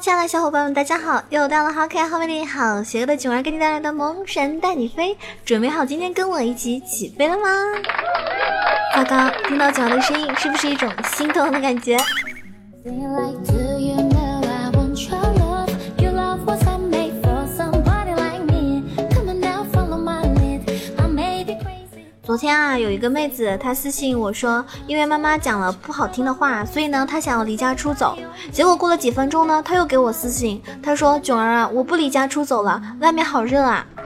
亲爱的小伙伴们，大家好！又到了好可爱、好美丽、好邪恶的囧儿给你带来的《萌神带你飞》，准备好今天跟我一起起飞了吗？糟糕，听到囧儿的声音，是不是一种心动的感觉？天啊，有一个妹子，她私信我说，因为妈妈讲了不好听的话，所以呢，她想要离家出走。结果过了几分钟呢，她又给我私信，她说：“囧儿啊，我不离家出走了，外面好热啊。”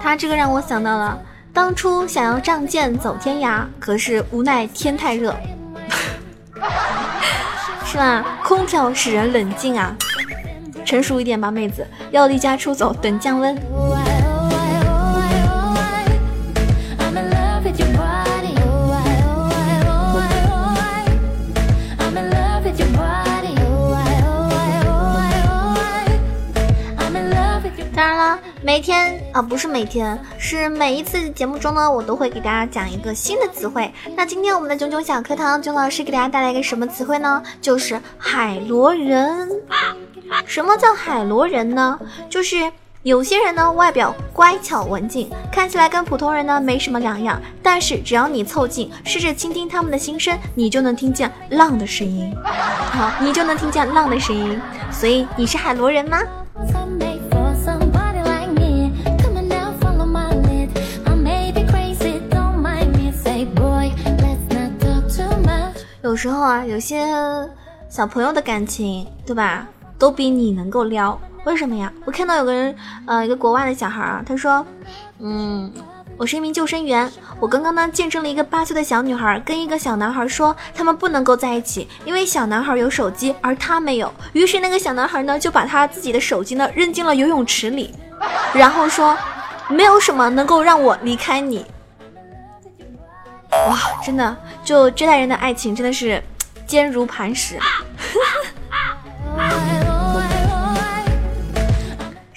她这个让我想到了当初想要仗剑走天涯，可是无奈天太热，是吧？空调使人冷静啊。成熟一点吧，妹子，要离家出走，等降温。当然了，每天啊，不是每天，是每一次节目中呢，我都会给大家讲一个新的词汇。那今天我们的囧囧小课堂，囧老师给大家带来一个什么词汇呢？就是海螺人。什么叫海螺人呢？就是有些人呢，外表乖巧文静，看起来跟普通人呢没什么两样，但是只要你凑近，试着倾听他们的心声，你就能听见浪的声音。好，你就能听见浪的声音。所以你是海螺人吗？有时候啊，有些小朋友的感情，对吧？都比你能够撩，为什么呀？我看到有个人，呃，一个国外的小孩啊，他说，嗯，我是一名救生员，我刚刚呢见证了一个八岁的小女孩跟一个小男孩说，他们不能够在一起，因为小男孩有手机，而他没有。于是那个小男孩呢就把他自己的手机呢扔进了游泳池里，然后说，没有什么能够让我离开你。哇，真的，就这代人的爱情真的是坚如磐石。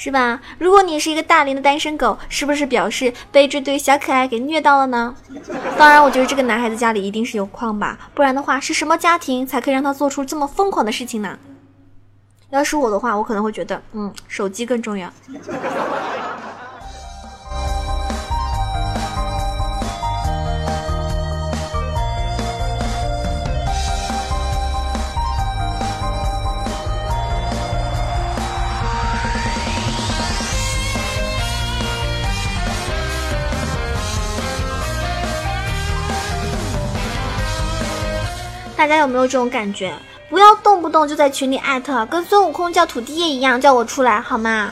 是吧？如果你是一个大龄的单身狗，是不是表示被这对小可爱给虐到了呢？当然，我觉得这个男孩子家里一定是有矿吧，不然的话，是什么家庭才可以让他做出这么疯狂的事情呢？要是我的话，我可能会觉得，嗯，手机更重要。大家有没有这种感觉？不要动不动就在群里艾特，跟孙悟空叫土地爷一样，叫我出来好吗？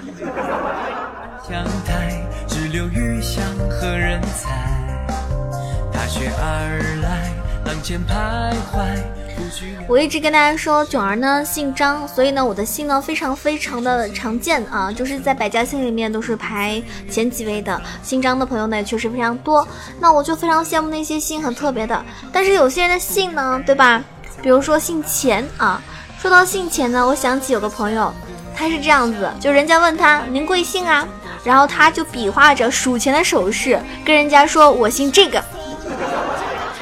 踏雪而来我一直跟大家说，囧儿呢姓张，所以呢我的姓呢非常非常的常见啊，就是在百家姓里面都是排前几位的。姓张的朋友呢也确实非常多，那我就非常羡慕那些姓很特别的。但是有些人的姓呢，对吧？比如说姓钱啊。说到姓钱呢，我想起有个朋友，他是这样子，就人家问他您贵姓啊，然后他就比划着数钱的手势，跟人家说我姓这个。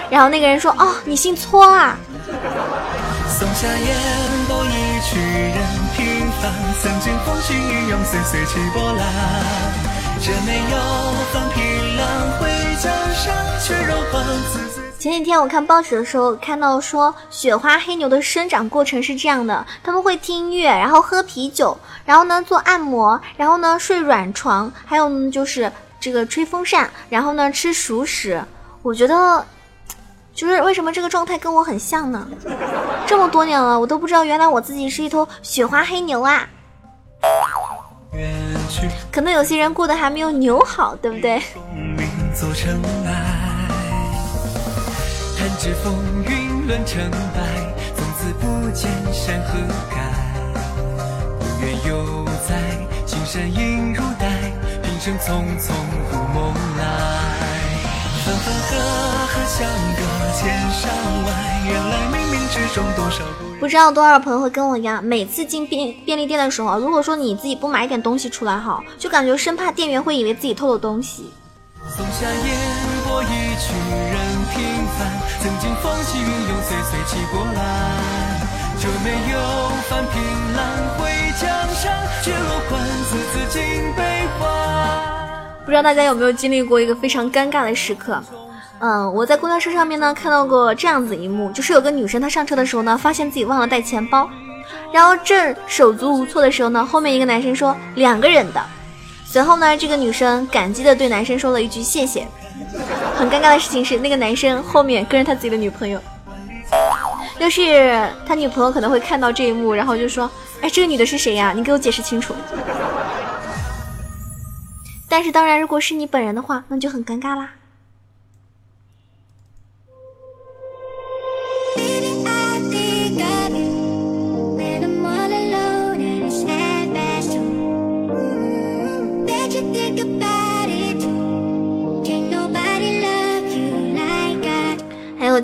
然后那个人说哦，你姓搓啊。松下烟波一曲人平凡，曾经风起云涌，岁岁起波澜。这没有放平浪会江山，却融化自。前几天我看报纸的时候，看到说雪花黑牛的生长过程是这样的：他们会听音乐，然后喝啤酒，然后呢做按摩，然后呢睡软床，还有就是这个吹风扇，然后呢吃熟食。我觉得。就是为什么这个状态跟我很像呢？这么多年了，我都不知道原来我自己是一头雪花黑牛啊。可能有些人过得还没有牛好，对不对？风云作尘埃。弹指风云乱成败，从此不见山河改。不愿犹在，青山隐如黛。平生匆匆入梦来。知道多少朋友会跟我一样，每次进便便利店的时候，如果说你自己不买一点东西出来哈，就感觉生怕店员会以为自己偷了东西。松下烟波一曲人平凡，曾经风起云涌，岁岁起波澜。就没有翻平浪回江山，却落款字字尽悲欢。不知道大家有没有经历过一个非常尴尬的时刻？嗯，我在公交车上面呢看到过这样子一幕，就是有个女生她上车的时候呢，发现自己忘了带钱包，然后正手足无措的时候呢，后面一个男生说两个人的，随后呢，这个女生感激的对男生说了一句谢谢。很尴尬的事情是，那个男生后面跟着他自己的女朋友。要是他女朋友可能会看到这一幕，然后就说：“哎，这个女的是谁呀？你给我解释清楚。”但是当然，如果是你本人的话，那就很尴尬啦。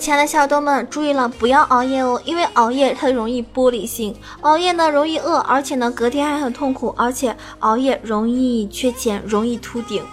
亲爱的小耳朵们，注意了，不要熬夜哦，因为熬夜它容易玻璃心，熬夜呢容易饿，而且呢隔天还很痛苦，而且熬夜容易缺钱，容易秃顶。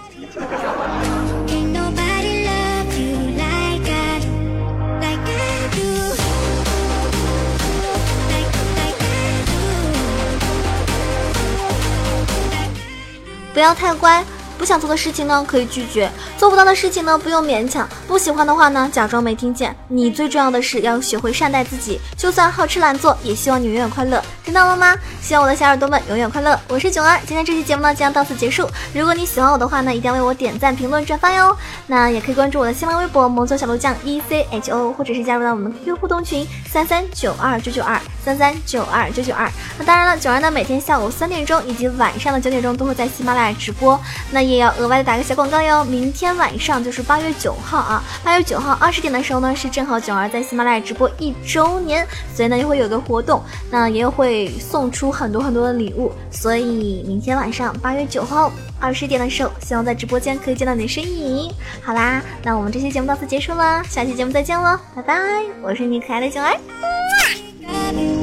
不要太乖。不想做的事情呢，可以拒绝；做不到的事情呢，不用勉强；不喜欢的话呢，假装没听见。你最重要的是要学会善待自己，就算好吃懒做，也希望你永远快乐。听到了吗？希望我的小耳朵们永远快乐。我是囧儿，今天这期节目呢将到此结束。如果你喜欢我的话呢，一定要为我点赞、评论、转发哟。那也可以关注我的新浪微博“萌作小鹿酱 E C H O”，或者是加入到我们的 QQ 互动群三三九二九九二三三九二九九二。那当然了，囧儿呢每天下午三点钟以及晚上的九点钟都会在喜马拉雅直播。那也要额外的打个小广告哟，明天晚上就是八月九号啊，八月九号二十点的时候呢，是正好囧儿在喜马拉雅直播一周年，所以呢又会有个活动，那也会送出很多很多的礼物，所以明天晚上八月九号二十点的时候，希望在直播间可以见到你的身影。好啦，那我们这期节目到此结束了，下期节目再见喽，拜拜，我是你可爱的囧儿。You.